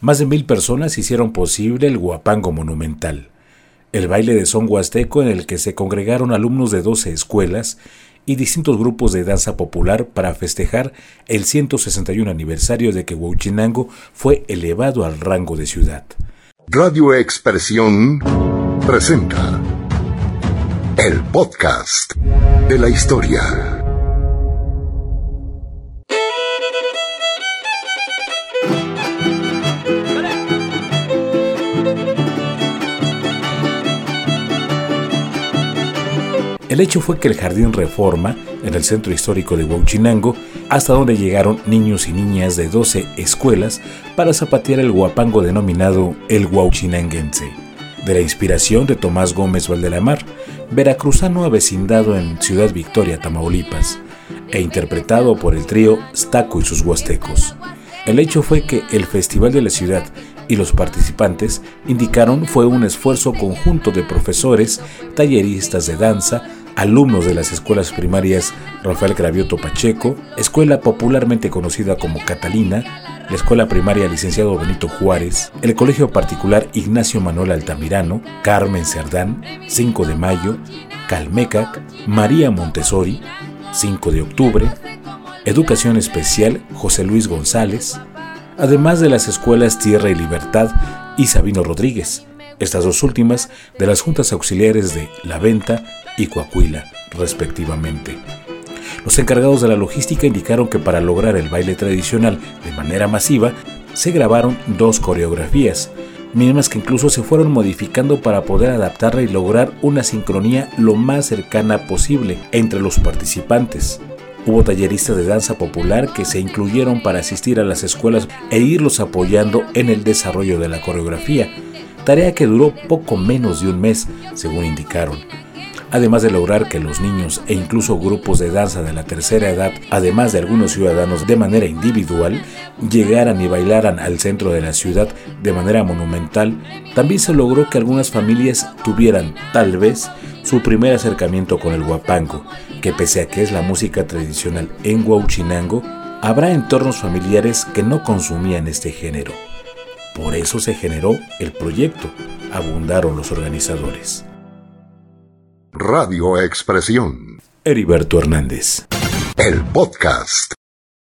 Más de mil personas hicieron posible el Guapango Monumental, el baile de son huasteco en el que se congregaron alumnos de 12 escuelas y distintos grupos de danza popular para festejar el 161 aniversario de que Huachinango fue elevado al rango de ciudad. Radio Expresión presenta el podcast de la historia. El hecho fue que el Jardín Reforma, en el centro histórico de Huachinango, hasta donde llegaron niños y niñas de 12 escuelas para zapatear el guapango denominado el Huachinanguense, de la inspiración de Tomás Gómez Valdelamar, veracruzano avecindado en Ciudad Victoria, Tamaulipas, e interpretado por el trío Staco y sus huastecos. El hecho fue que el Festival de la Ciudad y los participantes indicaron fue un esfuerzo conjunto de profesores, talleristas de danza, alumnos de las escuelas primarias Rafael Gravioto Pacheco, escuela popularmente conocida como Catalina, la escuela primaria Licenciado Benito Juárez, el colegio particular Ignacio Manuel Altamirano, Carmen Cerdán, 5 de mayo, Calmecac, María Montessori, 5 de octubre, Educación Especial José Luis González, además de las escuelas Tierra y Libertad y Sabino Rodríguez, estas dos últimas de las juntas auxiliares de La Venta y Coahuila, respectivamente. Los encargados de la logística indicaron que para lograr el baile tradicional de manera masiva, se grabaron dos coreografías, mismas que incluso se fueron modificando para poder adaptarla y lograr una sincronía lo más cercana posible entre los participantes. Hubo talleristas de danza popular que se incluyeron para asistir a las escuelas e irlos apoyando en el desarrollo de la coreografía, tarea que duró poco menos de un mes, según indicaron además de lograr que los niños e incluso grupos de danza de la tercera edad, además de algunos ciudadanos de manera individual, llegaran y bailaran al centro de la ciudad de manera monumental, también se logró que algunas familias tuvieran, tal vez, su primer acercamiento con el guapango, que pese a que es la música tradicional en Huauchinango, habrá entornos familiares que no consumían este género. Por eso se generó el proyecto, abundaron los organizadores. Radio Expresión. Heriberto Hernández. El podcast.